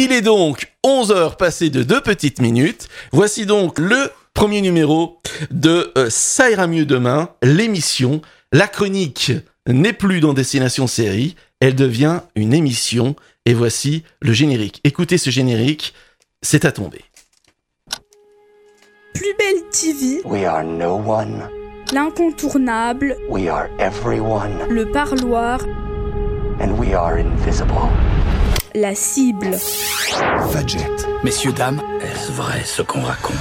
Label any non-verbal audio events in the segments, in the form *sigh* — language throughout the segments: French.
Il est donc 11 heures passées de deux petites minutes. Voici donc le premier numéro de euh, Ça ira mieux demain, l'émission. La chronique n'est plus dans Destination Série, elle devient une émission. Et voici le générique. Écoutez ce générique, c'est à tomber. Plus belle TV, We are no one. l'incontournable, We are everyone. le parloir, And we are invisible. La cible. Fadjet. Messieurs, dames, est-ce vrai ce qu'on raconte?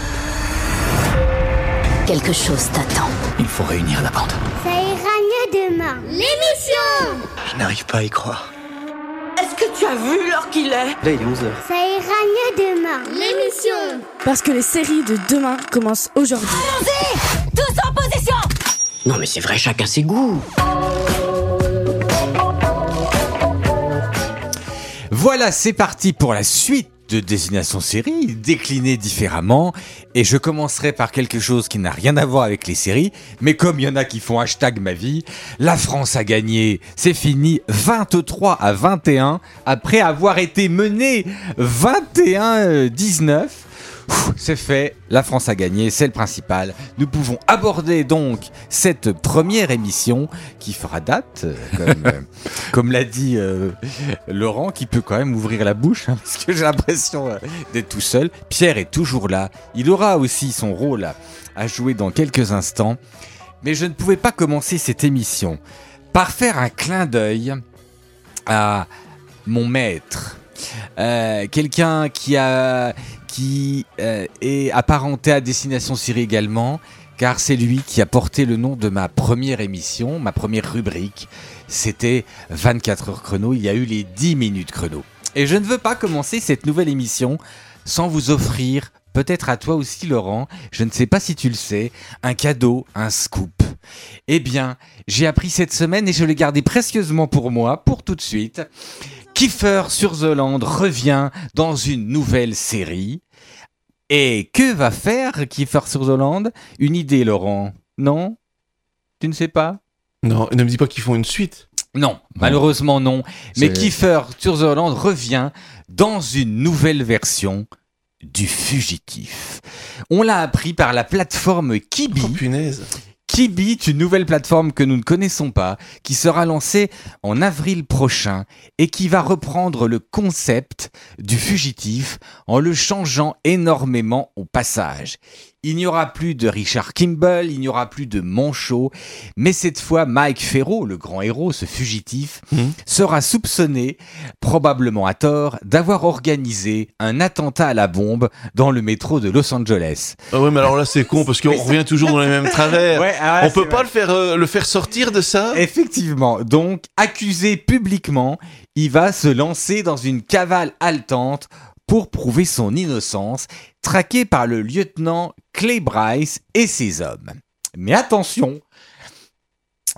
Quelque chose t'attend. Il faut réunir la bande. Ça ira mieux demain. L'émission Je n'arrive pas à y croire. Est-ce que tu as vu l'heure qu'il est? Là, il est 11h. Ça ira mieux demain. L'émission Parce que les séries de demain commencent aujourd'hui. Tous en position Non mais c'est vrai, chacun ses goûts. Voilà, c'est parti pour la suite de Destination Série, déclinée différemment. Et je commencerai par quelque chose qui n'a rien à voir avec les séries. Mais comme il y en a qui font hashtag ma vie, la France a gagné. C'est fini 23 à 21 après avoir été menée 21-19. C'est fait, la France a gagné, c'est le principal. Nous pouvons aborder donc cette première émission qui fera date, euh, comme, euh, *laughs* comme l'a dit euh, Laurent, qui peut quand même ouvrir la bouche, hein, parce que j'ai l'impression euh, d'être tout seul. Pierre est toujours là, il aura aussi son rôle à, à jouer dans quelques instants. Mais je ne pouvais pas commencer cette émission par faire un clin d'œil à mon maître. Euh, Quelqu'un qui a qui euh, est apparenté à Destination Syrie également, car c'est lui qui a porté le nom de ma première émission, ma première rubrique. C'était 24 heures chrono, il y a eu les 10 minutes chrono. Et je ne veux pas commencer cette nouvelle émission sans vous offrir, peut-être à toi aussi Laurent, je ne sais pas si tu le sais, un cadeau, un scoop. Eh bien, j'ai appris cette semaine et je l'ai gardé précieusement pour moi, pour tout de suite. Kiefer sur The Land revient dans une nouvelle série. Et que va faire Kiefer sur The Land Une idée, Laurent Non? Tu ne sais pas? Non, ne me dis pas qu'ils font une suite. Non, malheureusement non. Mais Kiefer sur The Land revient dans une nouvelle version du fugitif. On l'a appris par la plateforme Kibi. Oh punaise. Est une nouvelle plateforme que nous ne connaissons pas, qui sera lancée en avril prochain et qui va reprendre le concept du fugitif en le changeant énormément au passage. Il n'y aura plus de Richard Kimball, il n'y aura plus de Monchot, mais cette fois Mike Ferro, le grand héros, ce fugitif, Mhm. sera soupçonné, probablement à tort, d'avoir organisé un attentat à la bombe dans le métro de Los Angeles. Ah ouais, mais alors là, c'est con parce qu'on revient toujours dans les mêmes travers. Ouais, ah ouais, On peut pas vrai. le faire, euh, le faire sortir de ça? Effectivement, donc accusé publiquement, il va se lancer dans une cavale haletante pour prouver son innocence, traqué par le lieutenant Clay Bryce et ses hommes. Mais attention,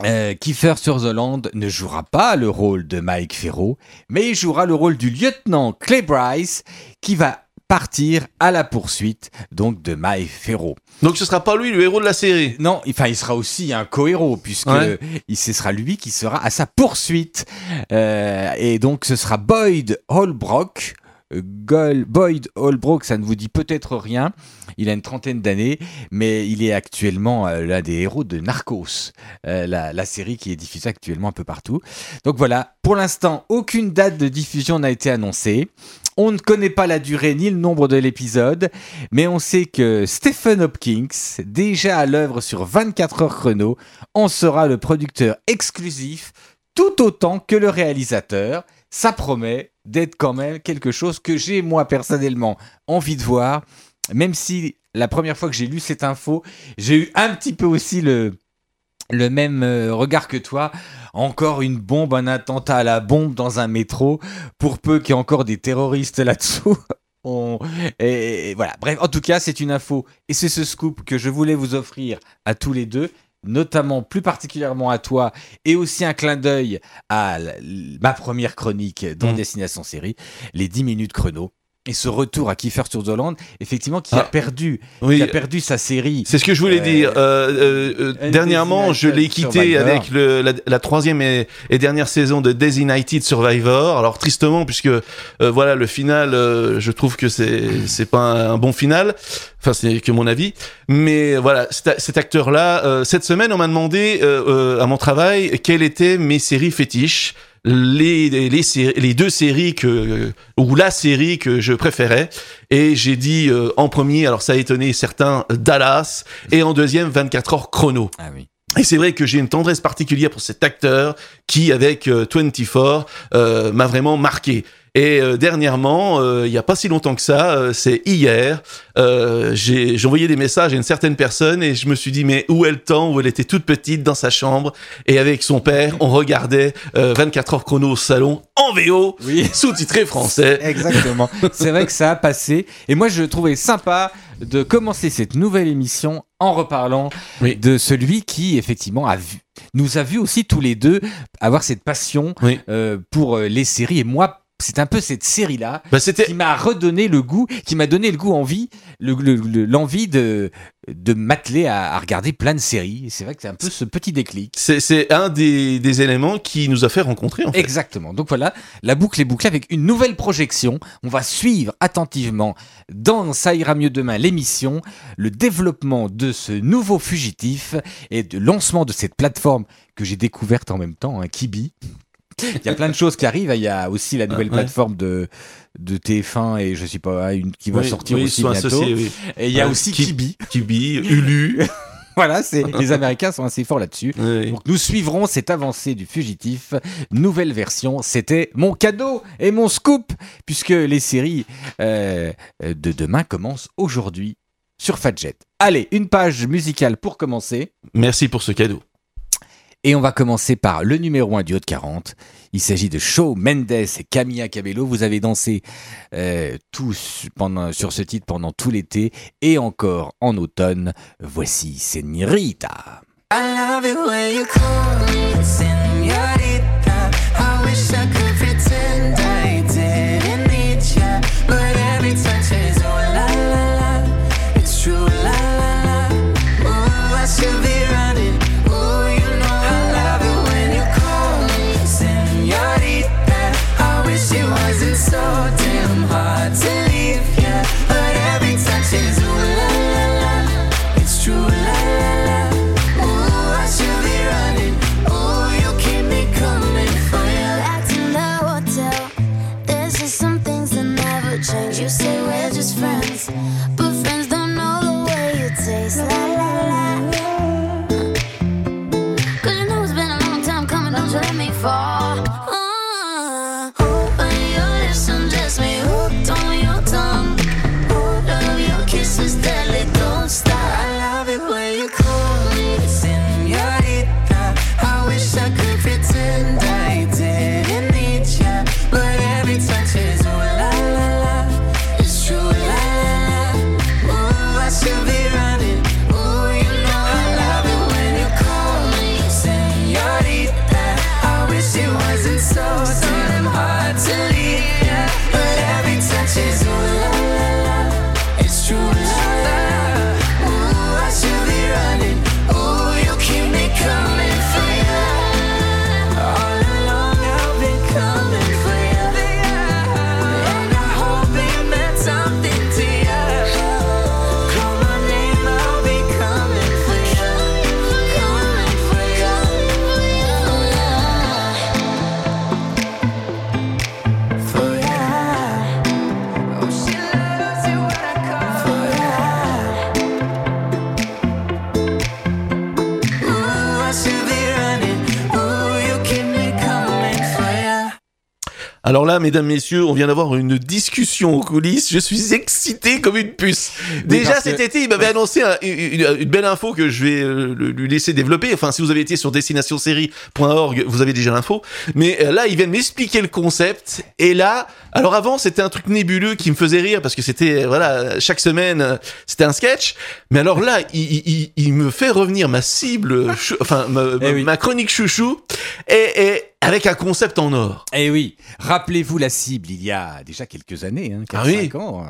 euh, Kiefer Sutherland ne jouera pas le rôle de Mike Ferro, mais il jouera le rôle du lieutenant Clay Bryce qui va partir à la poursuite donc de Mike Ferro. Donc ce sera pas lui le héros de la série? Non, enfin, il sera aussi un co-héros, puisque Ouais. il, ce sera lui qui sera à sa poursuite. Euh, et donc, ce sera Boyd Holbrook. Euh, Gol- Boyd Holbrook, ça ne vous dit peut-être rien. Il a une trentaine d'années, mais il est actuellement euh, l'un des héros de Narcos, euh, la, la série qui est diffusée actuellement un peu partout. Donc voilà, pour l'instant, aucune date de diffusion n'a été annoncée. On ne connaît pas la durée ni le nombre de l'épisode, mais on sait que Stephen Hopkins, déjà à l'œuvre sur 24 heures chrono, en sera le producteur exclusif, tout autant que le réalisateur. Ça promet d'être quand même quelque chose que j'ai moi personnellement envie de voir, même si la première fois que j'ai lu cette info, j'ai eu un petit peu aussi le, même euh, regard que toi. Encore une bombe, un attentat à la bombe dans un métro, pour peu qu'il y ait encore des terroristes là-dessous. *laughs* Et voilà. Bref, en tout cas, c'est une info et c'est ce scoop que je voulais vous offrir à tous les deux, notamment plus particulièrement à toi, et aussi un clin d'œil à ma première chronique dans Mm. Destination Série, les 10 minutes chrono. Et ce retour à Kiefer Sutherland, effectivement, qui a Ah. perdu, Oui, qui a perdu sa série. C'est ce que je voulais Euh, dire. Euh, euh, euh, dernièrement, je l'ai quitté Survivor. avec le, la, la troisième et, et dernière saison de Designated Survivor. Alors tristement, puisque euh, voilà le final, euh, je trouve que c'est c'est pas un, un bon final. Enfin, c'est que mon avis. Mais voilà, cet, acteur-là, euh, cette semaine, on m'a demandé à mon travail quelles étaient mes séries fétiches. Les, les, les, sé- les deux séries que ou la série que je préférais et j'ai dit euh, en premier alors ça a étonné certains Dallas et en deuxième 24 heures chrono Ah oui. et c'est vrai que j'ai une tendresse particulière pour cet acteur qui, avec euh, 24, euh, m'a vraiment marqué. Et euh, dernièrement, euh, il y a pas si longtemps que ça, euh, c'est hier, j'ai envoyé des messages à une certaine personne et je me suis dit mais où est le temps où elle était toute petite dans sa chambre et avec son père, on regardait euh, 24 heures chrono au salon en VO, Oui. sous-titré français. *laughs* Exactement. C'est vrai que ça a passé. Et moi, je trouvais sympa de commencer cette nouvelle émission en reparlant Oui. de celui qui, effectivement, a vu, nous a vu aussi tous les deux avoir cette passion Oui. euh, pour les séries. Et moi, c'est un peu cette série-là Bah, c'était qui m'a redonné le goût, qui m'a donné le goût envie, le- le- le- l'envie de, de m'atteler à, à regarder plein de séries. C'est vrai que c'est un peu ce petit déclic. c'est un des, des éléments qui nous a fait rencontrer en fait. Exactement. Donc voilà, la boucle est bouclée avec une nouvelle projection. On va suivre attentivement dans Ça ira mieux demain l'émission, le développement de ce nouveau fugitif et le lancement de cette plateforme que j'ai découverte en même temps, un Kibi. Il y a plein de choses qui arrivent. Il y a aussi la nouvelle plateforme de, de TF1 et je sais pas, une qui va Oui, sortir oui, aussi bientôt. associés, oui. Et il y a Ouais, aussi Ki- Kibi. Kibi, Ulu. *laughs* Voilà, c'est les Américains sont assez forts là-dessus. Oui. Donc nous suivrons cette avancée du fugitif. Nouvelle version, c'était mon cadeau et mon scoop, puisque les séries euh, de demain commencent aujourd'hui sur Fadjet. Allez, une page musicale pour commencer. Merci pour ce cadeau. Et on va commencer par le numéro 1 du Haut de 40. Il s'agit de Shawn Mendes et Camilla Cabello. Vous avez dansé euh, tous pendant, sur ce titre pendant tout l'été et encore en automne. Voici Señorita. Alors là, mesdames, messieurs, on vient d'avoir une discussion aux coulisses. Je suis excité comme une puce. Déjà cet que- été, il m'avait annoncé un- une, belle info que je vais euh, lui laisser développer. Enfin, si vous avez été sur destinationsérie.org, vous avez déjà l'info. Mais euh, là, il vient de m'expliquer le concept. Et là, alors avant, c'était un truc nébuleux qui me faisait rire parce que c'était, euh, voilà, chaque semaine, c'était un sketch. Mais alors là, il, il- il- il me fait revenir ma cible, *laughs* chou- enfin, ma, Eh oui. ma chronique chouchou. Et, et avec un concept en or. Eh oui, rappelez-vous la cible il y a déjà quelques années, hein, Ah 4, oui. 5 ans.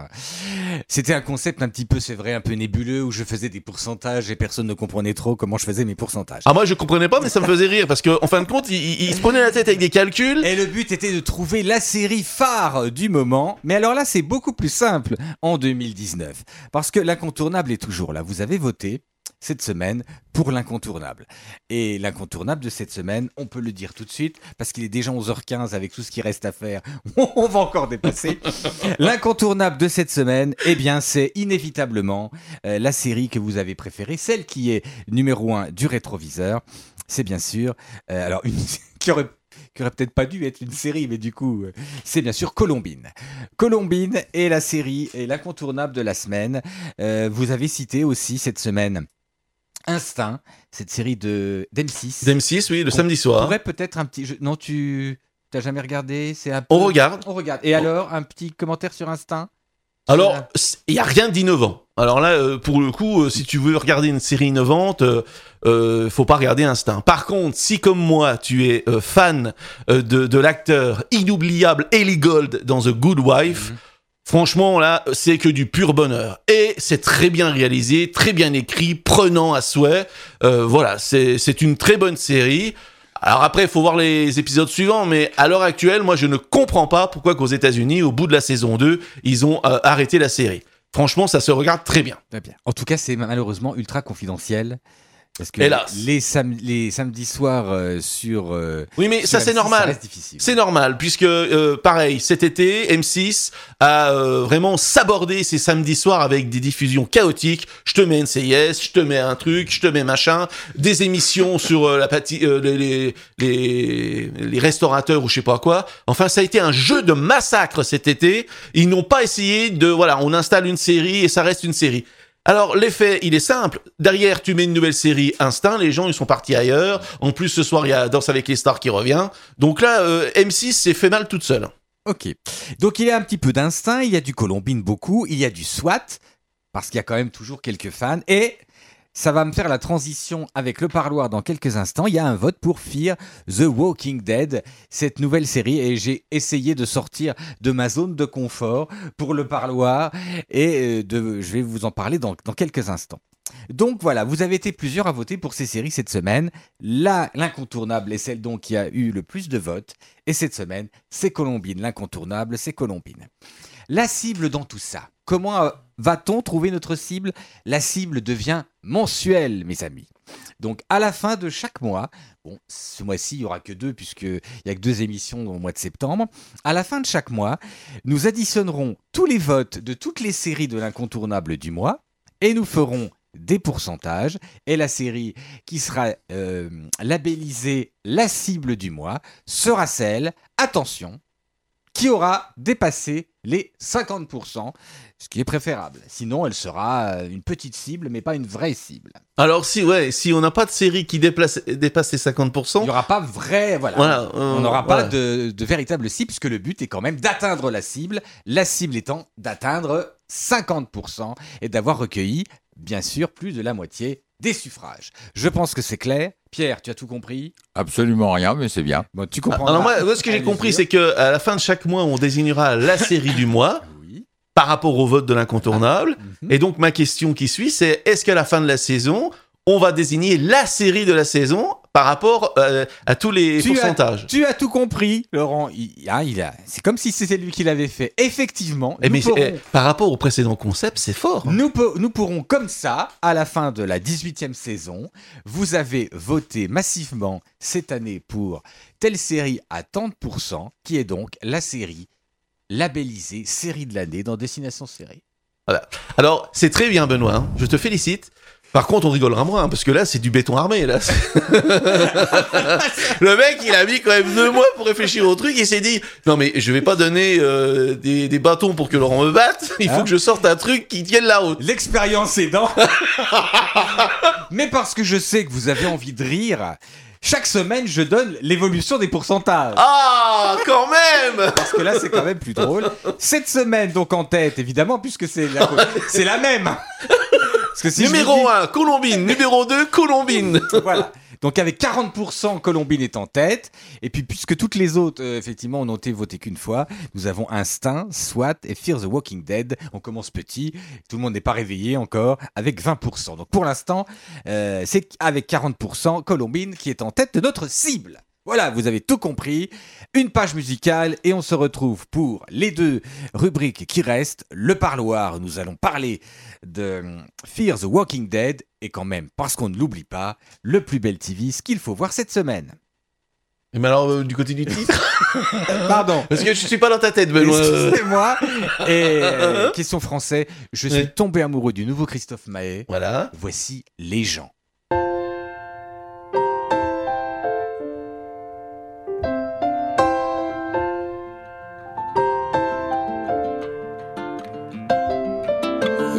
C'était un concept un petit peu, c'est vrai, un peu nébuleux où je faisais des pourcentages et personne ne comprenait trop comment je faisais mes pourcentages. Ah moi je comprenais pas mais ça me faisait rire parce que en fin de compte il- il se prenait la tête avec des calculs. Et le but était de trouver la série phare du moment. Mais alors là, c'est beaucoup plus simple en 2019. Parce que l'incontournable est toujours là. Vous avez voté cette semaine pour l'incontournable. Et l'incontournable de cette semaine, on peut le dire tout de suite, parce qu'il est déjà 11h15 avec tout ce qui reste à faire, *laughs* on va encore dépasser. *laughs* L'incontournable de cette semaine, eh bien, c'est inévitablement euh, la série que vous avez préférée, celle qui est numéro 1 du rétroviseur. C'est bien sûr, euh, alors, une *laughs* qui aurait qui aurait peut-être pas dû être une série, mais du coup, euh, c'est bien sûr Colombine. Colombine est la série et l'incontournable de la semaine. Euh, vous avez cité aussi cette semaine Instinct, cette série de d'M6. d'M6 oui le samedi soir. pourrait peut-être un petit. Non, tu t'as jamais regardé C'est un peu- On regarde. On regarde. Et alors, un petit commentaire sur Instinct Alors, il y a rien d'innovant. Alors là, euh, pour le coup, euh, si tu veux regarder une série innovante, euh, euh, faut pas regarder Instinct. Par contre, si comme moi, tu es euh, fan euh, de, de l'acteur inoubliable Ellie Gold dans The Good Wife, Mhm. Franchement là, c'est que du pur bonheur. Et c'est très bien réalisé, très bien écrit, prenant à souhait. Euh, voilà, c'est une très bonne série. Alors après, il faut voir les épisodes suivants, mais à l'heure actuelle, moi, je ne comprends pas pourquoi qu'aux États-Unis, au bout de la saison 2, ils ont euh, arrêté la série. Franchement, ça se regarde très bien. Très bien. En tout cas, c'est malheureusement ultra confidentiel. Parce que Hélas. Les, sam- les samedis soirs euh, sur. euh, Oui, mais sur ça, c'est M6, normal. reste difficile. C'est normal, puisque, euh, pareil, cet été, M6 a euh, vraiment sabordé ses samedis soirs avec des diffusions chaotiques. Je te mets NCIS, je te mets un truc, je te mets machin, des émissions *laughs* sur euh, la pâti- euh, les, les, les, les restaurateurs ou je sais pas quoi. Enfin, ça a été un jeu de massacre cet été. Ils n'ont pas essayé de, voilà, on installe une série et ça reste une série. Alors l'effet, il est simple. Derrière, tu mets une nouvelle série Instinct, les gens ils sont partis ailleurs. En plus, ce soir, il y a Danse avec les stars qui revient. Donc là, euh, M6 s'est fait mal toute seule. Ok. Donc il y a un petit peu d'instinct, il y a du Colombine beaucoup, il y a du SWAT, parce qu'il y a quand même toujours quelques fans, et ça va me faire la transition avec le parloir dans quelques instants. Il y a un vote pour Fear The Walking Dead, cette nouvelle série, et j'ai essayé de sortir de ma zone de confort pour le parloir, et euh, de, je vais vous en parler dans, dans quelques instants. Donc voilà, vous avez été plusieurs à voter pour ces séries cette semaine. Là, l'incontournable est celle donc qui a eu le plus de votes. Et cette semaine, c'est Colombine. L'incontournable, c'est Colombine. La cible dans tout ça. Comment euh, va-t-on trouver notre cible? La cible devient mensuelle, mes amis. Donc à la fin de chaque mois, bon, ce mois-ci, il n'y aura que deux, puisqu'il n'y a que deux émissions au mois de septembre. À la fin de chaque mois, nous additionnerons tous les votes de toutes les séries de l'incontournable du mois et nous ferons des pourcentages et la série qui sera euh, labellisée la cible du mois sera celle, attention, qui aura dépassé les 50%, ce qui est préférable. Sinon, elle sera euh, une petite cible, mais pas une vraie cible. Alors si ouais, si on n'a pas de série qui déplace, dépasse les 50%, Il n'y aura pas vrai, voilà. Voilà, euh, On n'aura pas de, de véritable cible, puisque le but est quand même d'atteindre la cible. La cible étant d'atteindre 50% et d'avoir recueilli, bien sûr, plus de la moitié des suffrages. Je pense que c'est clair. Pierre, tu as tout compris? Absolument rien, mais c'est bien. Bon, tu comprends. alors moi, moi, ce que j'ai compris, c'est que à la fin de chaque mois, on désignera la *laughs* série du mois Oui. par rapport au vote de l'incontournable. Mhm. Et donc ma question qui suit, c'est est-ce qu'à la fin de la saison, on va désigner la série de la saison par rapport euh, à tous les Tu as- pourcentages Tu as tout compris, Laurent. Il, ah, il a, c'est comme si c'était lui qui l'avait fait. Effectivement, Eh, mais pourrons, eh, par rapport au précédent concept, c'est fort. hein. nous, pourrons comme ça, à la fin de la 18e saison, vous avez voté massivement cette année pour telle série à tant de pourcents, qui est donc la série labellisée série de l'année dans Destination Série. Alors, c'est très bien, Benoît. hein. Je te félicite. Par contre, on rigolera moins, hein, parce que là, c'est du béton armé. Là. *laughs* le mec, il a mis quand même deux mois pour réfléchir au truc. Il s'est dit, non mais je vais pas donner euh, des, des bâtons pour que Laurent me batte. Il faut Hein que je sorte un truc qui tienne la route. L'expérience aidant. *laughs* Mais parce que je sais que vous avez envie de rire, chaque semaine, je donne l'évolution des pourcentages. Ah, quand même Parce que là, c'est quand même plus drôle. Cette semaine, donc en tête, évidemment, puisque c'est la, *laughs* c'est la même. Parce que si je Numéro vous 1, Colombine. Numéro 2, Colombine. *laughs* Voilà. Donc avec 40%, Colombine est en tête. Et puis puisque toutes les autres, euh, effectivement, ont été votées qu'une fois, nous avons Instinct, SWAT et Fear the Walking Dead. On commence petit, tout le monde n'est pas réveillé encore, avec 20%. Donc pour l'instant, euh, c'est avec 40%, Colombine qui est en tête de notre cible. Voilà, vous avez tout compris. Une page musicale et on se retrouve pour les deux rubriques qui restent. Le parloir, nous allons parler de Fear the Walking Dead et quand même, parce qu'on ne l'oublie pas, le plus bel TV, ce qu'il faut voir cette semaine. Et mais alors, euh, du côté du titre *laughs* Pardon. Parce que je suis pas dans ta tête, Benoît. Excusez-moi. Et euh, *laughs* question français, je suis Oui. tombé amoureux du nouveau Christophe Maé. Voilà. Voici les gens.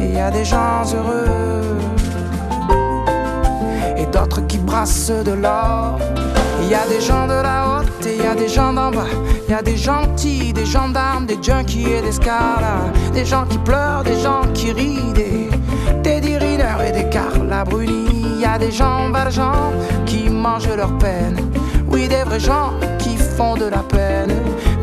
Il y a des gens heureux et d'autres qui brassent de l'or. Il y a des gens de la haute et il y a des gens d'en bas. Il y a des gentils, des gendarmes, des junkies et des scars. Des gens qui pleurent, des gens qui rient, des Teddy et des Carla Bruni. Il y a des gens valjean qui mangent leur peine. Oui, des vrais gens qui font de la peine.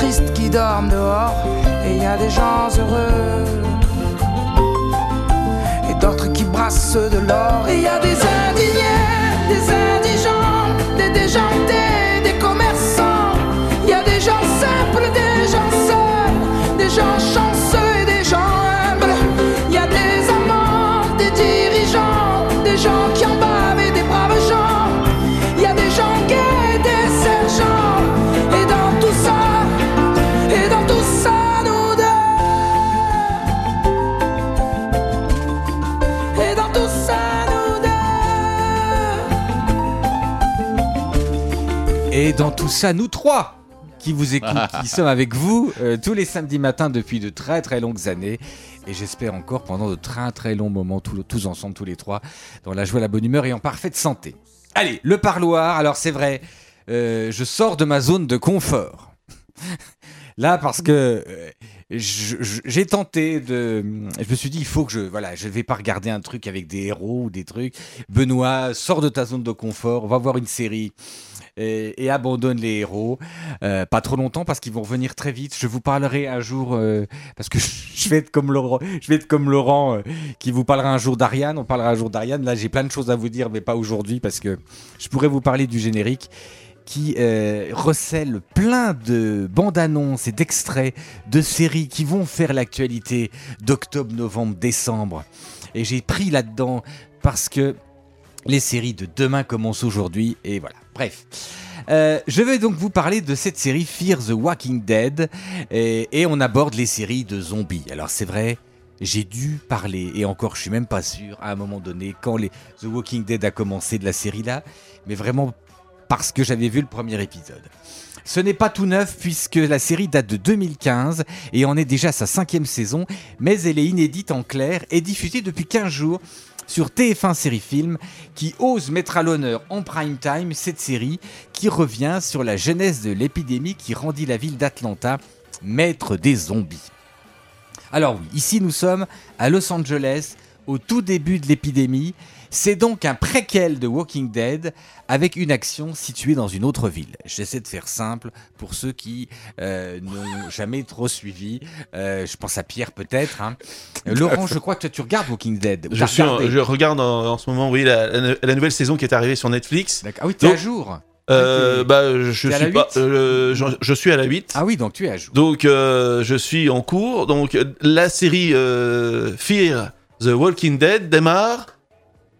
Tristes qui dorment dehors. Et il y a des gens heureux et d'autres qui brassent de l'or. Et il y a des indignés, des indigents, des déjantés, Et dans tout ça, nous trois qui vous écoutent, qui *laughs* sommes avec vous euh, tous les samedis matins depuis de très très longues années. Et j'espère encore pendant de très très longs moments, tous, tous ensemble, tous les trois, dans la joie, la bonne humeur et en parfaite santé. Allez, le parloir, alors c'est vrai, euh, je sors de ma zone de confort. Là, parce que euh, j'ai tenté de. Je me suis dit, il faut que je. Voilà, je vais pas regarder un truc avec des héros ou des trucs. Benoît, sors de ta zone de confort, on va voir une série et, abandonne les héros. Euh, pas trop longtemps parce qu'ils vont revenir très vite. Je vous parlerai un jour euh, parce que *laughs* je vais être comme Laurent, je vais être comme Laurent qui vous parlera un jour d'Ariane. On parlera un jour d'Ariane. Là, j'ai plein de choses à vous dire, mais pas aujourd'hui parce que je pourrais vous parler du générique qui euh, recèle plein de bandes annonces et d'extraits de séries qui vont faire l'actualité d'octobre, novembre, décembre. Et j'ai pris là-dedans parce que les séries de demain commencent aujourd'hui et voilà. Bref. Euh, je vais donc vous parler de cette série Fear the Walking Dead et, et on aborde les séries de zombies. Alors c'est vrai, j'ai dû parler et encore je suis même pas sûr à un moment donné quand les The Walking Dead a commencé de la série là, mais vraiment parce que j'avais vu le premier épisode. Ce n'est pas tout neuf puisque la série date de 2015 et en est déjà sa cinquième saison, mais elle est inédite en clair et diffusée depuis 15 jours sur TF1 Série Film qui ose mettre à l'honneur en prime time cette série qui revient sur la genèse de l'épidémie qui rendit la ville d'Atlanta maître des zombies. Alors oui, ici nous sommes à Los Angeles, au tout début de l'épidémie. C'est donc un préquel de Walking Dead avec une action située dans une autre ville. J'essaie de faire simple pour ceux qui euh, n'ont jamais trop suivi. Euh, je pense à Pierre peut-être. hein. Euh, Laurent, je crois que tu regardes Walking Dead. Je, suis en- je regarde en, en ce moment, oui, la, la- la nouvelle saison qui est arrivée sur Netflix. Ah oui, t'es à jour. Euh, Ah, t'es- bah, je suis pas. euh, je, je suis à la 8. Ah oui, donc tu es à jour. Donc, euh, je suis en cours. Donc, euh, la série euh, Fear the Walking Dead démarre.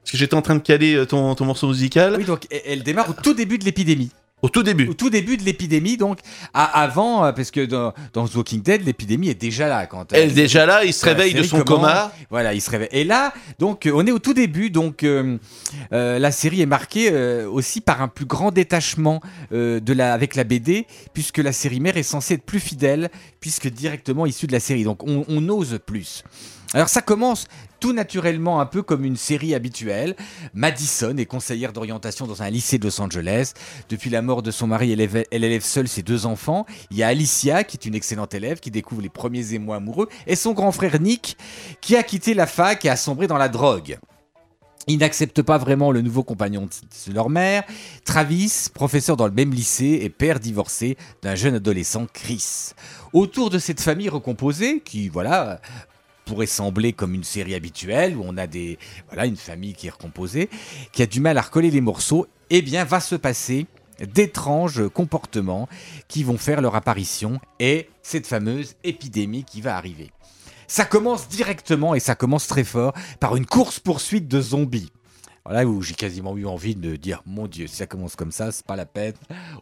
Parce que j'étais en train de caler euh, ton, ton morceau musical. Oui, donc elle- démarre au tout début de l'épidémie. Au tout début. Au tout début de l'épidémie, donc à- avant, euh, parce que dans, dans The Walking Dead, l'épidémie est déjà là. Quand, euh, Elle est déjà là, il se réveille de son commence. coma. Voilà, il se réveille. Et là, donc, euh, on est au tout début. Donc, la série est marquée aussi par un plus grand détachement de la, avec la BD, puisque la série mère est censée être plus fidèle, puisque directement issue de la série. Donc, on, on ose plus. Alors, ça commence tout naturellement un peu comme une série habituelle. Madison est conseillère d'orientation dans un lycée de Los Angeles. Depuis la mort de son mari, elle élève, seule ses deux enfants. Il y a Alicia, qui est une excellente élève, qui découvre les premiers émois amoureux, et son grand frère Nick, qui a quitté la fac et a sombré dans la drogue. Ils n'acceptent pas vraiment le nouveau compagnon de leur mère. Travis, professeur dans le même lycée et père divorcé d'un jeune adolescent, Chris. Autour de cette famille recomposée, qui, voilà, pourrait sembler comme une série habituelle où on a des voilà une famille qui est recomposée, qui a du mal à recoller les morceaux, eh bien va se passer d'étranges comportements qui vont faire leur apparition et cette fameuse épidémie qui va arriver. Ça commence directement et ça commence très fort par une course poursuite de zombies. Voilà où j'ai quasiment eu envie de dire mon Dieu, si ça commence comme ça, c'est pas la peine.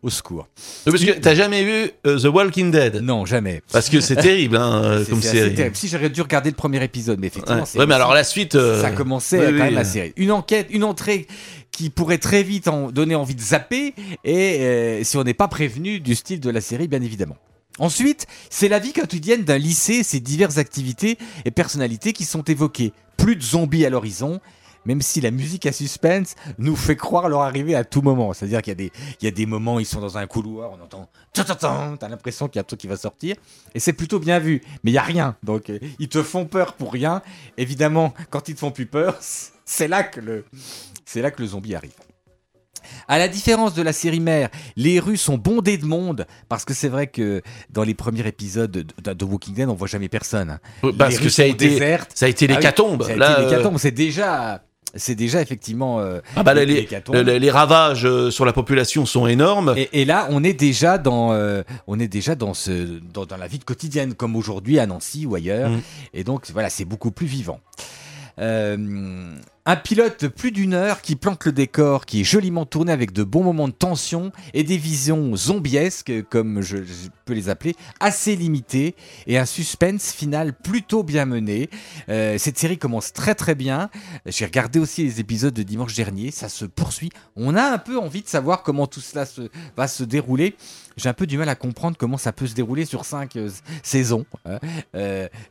Au secours. Parce que t'as jamais vu euh, The Walking Dead? Non, jamais. Parce que c'est terrible hein, *laughs* euh, comme série. terrible. Si j'aurais dû regarder le premier épisode, mais effectivement, Ouais. mais alors la suite, euh, ça commençait oui, quand oui, même la euh. série. Une enquête, une entrée qui pourrait très vite en donner envie de zapper, et euh, si on n'est pas prévenu du style de la série, bien évidemment. Ensuite, c'est la vie quotidienne d'un lycée ses diverses activités et personnalités qui sont évoquées. Plus de zombies à l'horizon, même si la musique à suspense nous fait croire leur arrivée à tout moment. C'est-à-dire qu'il y, a des- il y a des moments où ils sont dans un couloir, on entend t'as l'impression qu'il y a un truc qui va sortir, et c'est plutôt bien vu, mais il n'y a rien. Donc euh, ils te font peur pour rien. Évidemment, quand ils te font plus peur, *laughs* c'est là que le, c'est là que le zombie arrive. À la différence de la série mère, les rues sont bondées de monde parce que c'est vrai que dans les premiers épisodes de, de- Walking Dead, on voit jamais personne. hein. Parce Les que rues ça a sont été- désertes. ça a été Ah ça a été euh, l'hécatombe. C'est déjà, c'est déjà effectivement. euh, Ah bah, les, les- l'hécatombe. les- les ravages euh, sur la population sont énormes. Et, et là, on est déjà dans, euh, on est déjà dans ce, dans, dans la vie quotidienne, comme aujourd'hui à Nancy ou ailleurs. Mm. Et donc, voilà, c'est beaucoup plus vivant. Euh, un pilote plus d'une heure qui plante le décor, qui est joliment tourné avec de bons moments de tension et des visions zombiesques, comme je, peux les appeler, assez limitées et un suspense final plutôt bien mené. Euh, cette série commence très très bien. J'ai regardé aussi les épisodes de dimanche dernier, ça se poursuit. On a un peu envie de savoir comment tout cela va se dérouler. J'ai un peu du mal à comprendre comment ça peut se dérouler sur cinq euh, saisons. hein.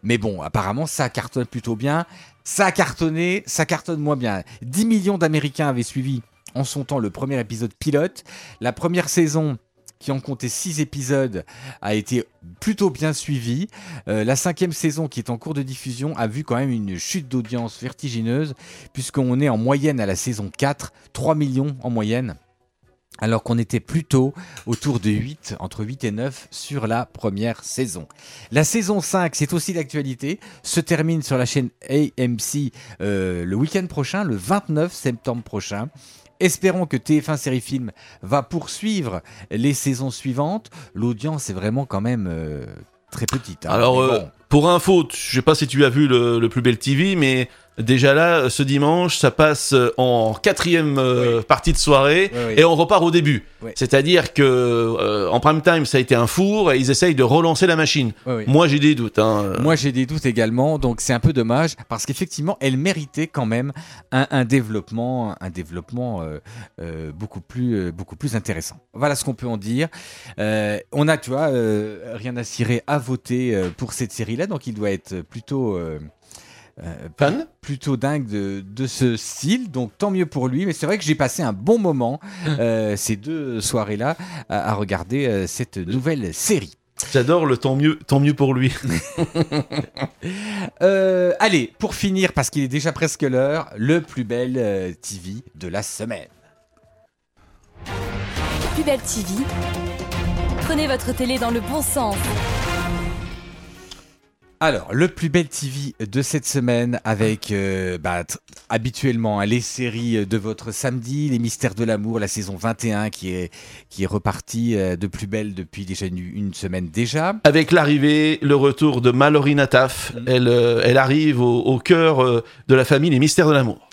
Mais bon, apparemment, ça cartonne plutôt bien. Ça a cartonné, ça cartonne moins bien. 10 millions d'Américains avaient suivi en son temps le premier épisode pilote. La première saison, qui en comptait 6 épisodes, a été plutôt bien suivie. Euh, la cinquième saison, qui est en cours de diffusion, a vu quand même une chute d'audience vertigineuse, puisqu'on est en moyenne à la saison 4, 3 millions en moyenne alors qu'on était plutôt autour de 8, entre 8 et 9 sur la première saison. La saison 5, c'est aussi d'actualité, se termine sur la chaîne AMC euh, le week-end prochain, le 29 septembre prochain. Espérons que TF1 Série Film va poursuivre les saisons suivantes. L'audience est vraiment quand même euh, très petite. hein. Alors, euh, pour info, je sais pas si tu as vu le, le plus bel TV, mais déjà là, ce dimanche, ça passe euh, en quatrième euh, partie de soirée Oui, oui. et on repart au début. C'est-à-dire que euh, en prime time, ça a été un four et ils essayent de relancer la machine. Moi, j'ai des doutes. hein. Moi, j'ai des doutes également, donc c'est un peu dommage parce qu'effectivement, elle méritait quand même un, un développement, un développement euh, beaucoup plus, beaucoup plus intéressant. Voilà ce qu'on peut en dire. On a, tu vois, rien à cirer à voter pour cette série-là, donc il doit être plutôt. Euh, plutôt dingue de, de ce style, donc tant mieux pour lui. Mais c'est vrai que j'ai passé un bon moment *laughs* euh, ces deux soirées-là à, à regarder euh, cette nouvelle série. J'adore le tant mieux, tant mieux pour lui. *laughs* Euh, allez, pour finir, parce qu'il est déjà presque l'heure, le plus bel euh, TV de la semaine. Plus belle TV. Prenez votre télé dans le bon sens. Alors, le plus bel TV de cette semaine avec euh, bah, habituellement hein, les séries de votre samedi, les mystères de l'amour, la saison 21 qui est, qui est repartie euh, de plus belle depuis déjà une, une semaine déjà. Avec l'arrivée, le retour de Mallory Nataf, elle, euh, elle arrive au, au cœur de la famille Les Mystères de l'amour.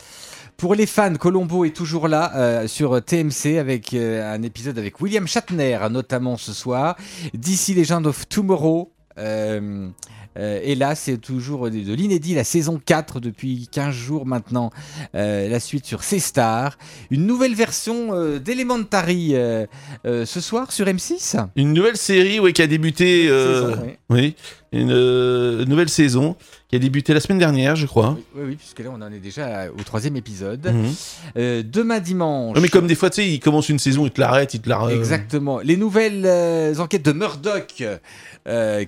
Pour les fans, Colombo est toujours là euh, sur TMC avec euh, un épisode avec William Shatner notamment ce soir. DC Legend of Tomorrow. euh, euh, et là, c'est toujours de, de l'inédit, la saison 4 depuis 15 jours maintenant. Euh, la suite sur C-Star. Une nouvelle version euh, d'Elementary ce soir sur M6. Une nouvelle série ouais, qui a débuté. Saison, oui. oui, une euh, nouvelle saison qui a débuté la semaine dernière, je crois. Oui, oui, puisque là, on en est déjà au troisième épisode. Mhm. Euh, demain dimanche. Ouais, mais comme des fois, tu sais, il commence une saison, il te l'arrête, il te la. Exactement. Les nouvelles euh, enquêtes de Murdoch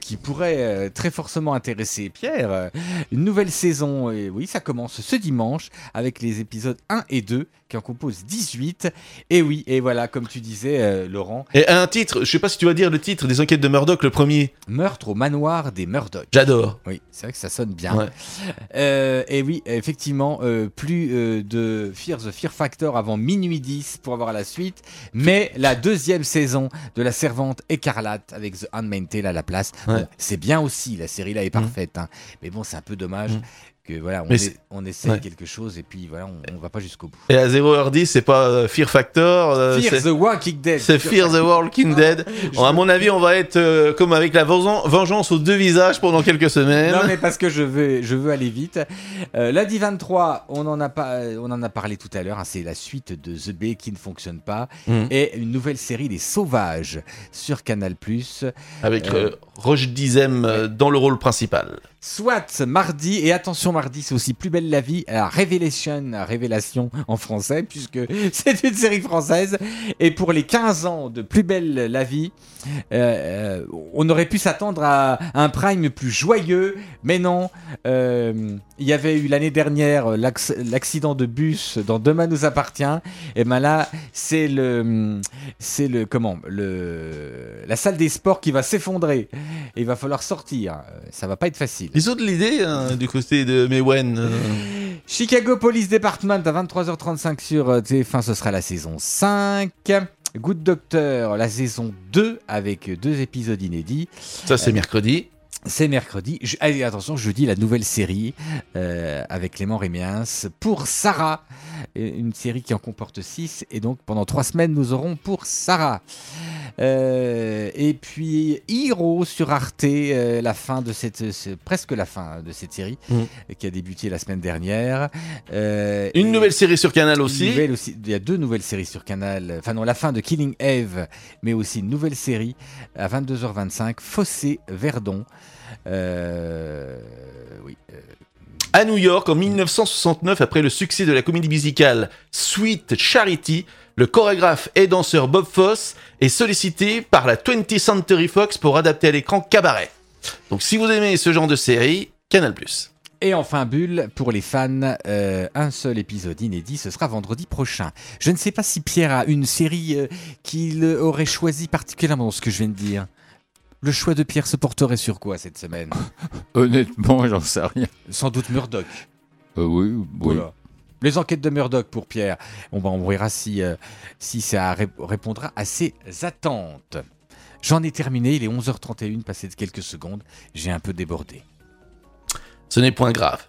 qui pourraient très forcément intéresser Pierre. Une nouvelle saison, et oui, ça commence ce dimanche avec les épisodes 1 et 2 qui en composent 18. Et oui, et voilà, comme tu disais, euh, Laurent, Et un titre, je sais pas si tu vas dire le titre des enquêtes de Murdoch, le premier. Meurtre au manoir des Murdoch. J'adore. Oui, c'est vrai que ça sonne bien. Ouais. Euh, et oui, effectivement, euh, plus de Fear the Fear Factor avant minuit 10 pour avoir la suite, mais la deuxième saison de La Servante écarlate avec The Handmaid's Tale à la place. Ouais. Bon, c'est bien aussi, la série là est parfaite, hein. mais bon, c'est un peu dommage. Mhm. Que, voilà, on, est- on essaye ouais. quelque chose et puis voilà, on, on va pas jusqu'au bout. Et à 0h10, c'est pas euh, Fear Factor. euh, Fear the Walking Dead. C'est Fear the Walking *laughs* Dead. Bon, à mon avis, on va être euh, comme avec la vengeance aux deux visages pendant quelques semaines. Non mais parce que je veux, je veux aller vite. Euh, lundi 23, on en a pas, on en a parlé tout à l'heure. hein, c'est la suite de The Bay qui ne fonctionne pas Mhm. et une nouvelle série Les Sauvages sur Canal+. Avec Euh, Roche Dizem dans le rôle principal. Soit mardi et attention mardi, c'est aussi plus belle la vie, la Révélation, la révélation en français puisque *laughs* c'est une série française. Et pour les 15 ans de plus belle la vie, euh, euh, on aurait pu s'attendre à un prime plus joyeux, mais non. Euh, Il y avait eu l'année dernière l'acc- l'accident de bus dans Demain nous appartient. Et ben là, c'est le, c'est le comment, le, la salle des sports qui va s'effondrer. Et il va falloir sortir. Ça va pas être facile. Ils ont de l'idée hein, du côté de Mewen. euh. Chicago Police Department à 23h35 sur euh, TF1, ce sera la saison 5. Good Doctor, la saison 2 avec deux épisodes inédits. Ça, c'est mercredi. C'est mercredi. Je- allez, attention, jeudi, la nouvelle série euh, avec Clément Rémiens pour Sarah. Une série qui en comporte 6. Et donc, pendant trois semaines, nous aurons pour Sarah. Euh, et puis, Hero sur Arte, euh, la fin de cette. presque la fin de cette série Mm. qui a débuté la semaine dernière. Une nouvelle série sur Canal aussi. aussi. Il y a deux nouvelles séries sur Canal. Enfin non, la fin de Killing Eve, mais aussi une nouvelle série à 22h25, Fossé Verdon. Euh, oui. euh, À New York, en 1969, après le succès de la comédie musicale Sweet Charity, le chorégraphe et danseur Bob Fosse est sollicité par la 20th Century Fox pour adapter à l'écran Cabaret. Donc si vous aimez ce genre de série, Canal+. Et enfin, Bulle, pour les fans, euh, un seul épisode inédit, ce sera vendredi prochain. Je ne sais pas si Pierre a une série euh, qu'il aurait choisie particulièrement dans ce que je viens de dire. Le choix de Pierre se porterait sur quoi cette semaine? *laughs* Honnêtement, j'en sais rien. Sans doute Murdoch. Euh, oui, oui. Voilà. Les enquêtes de Murdoch pour Pierre. On, va, on verra si, euh, si ça ré- répondra à ses attentes. J'en ai terminé, il est 11h31, passé de quelques secondes. J'ai un peu débordé. Ce n'est point grave.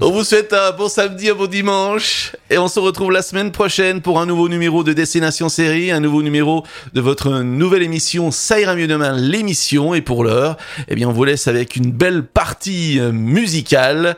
On vous souhaite un bon samedi, un bon dimanche, et on se retrouve la semaine prochaine pour un nouveau numéro de Destination Série, un nouveau numéro de votre nouvelle émission Ça ira mieux demain, l'émission, et pour l'heure, eh bien on vous laisse avec une belle partie euh, musicale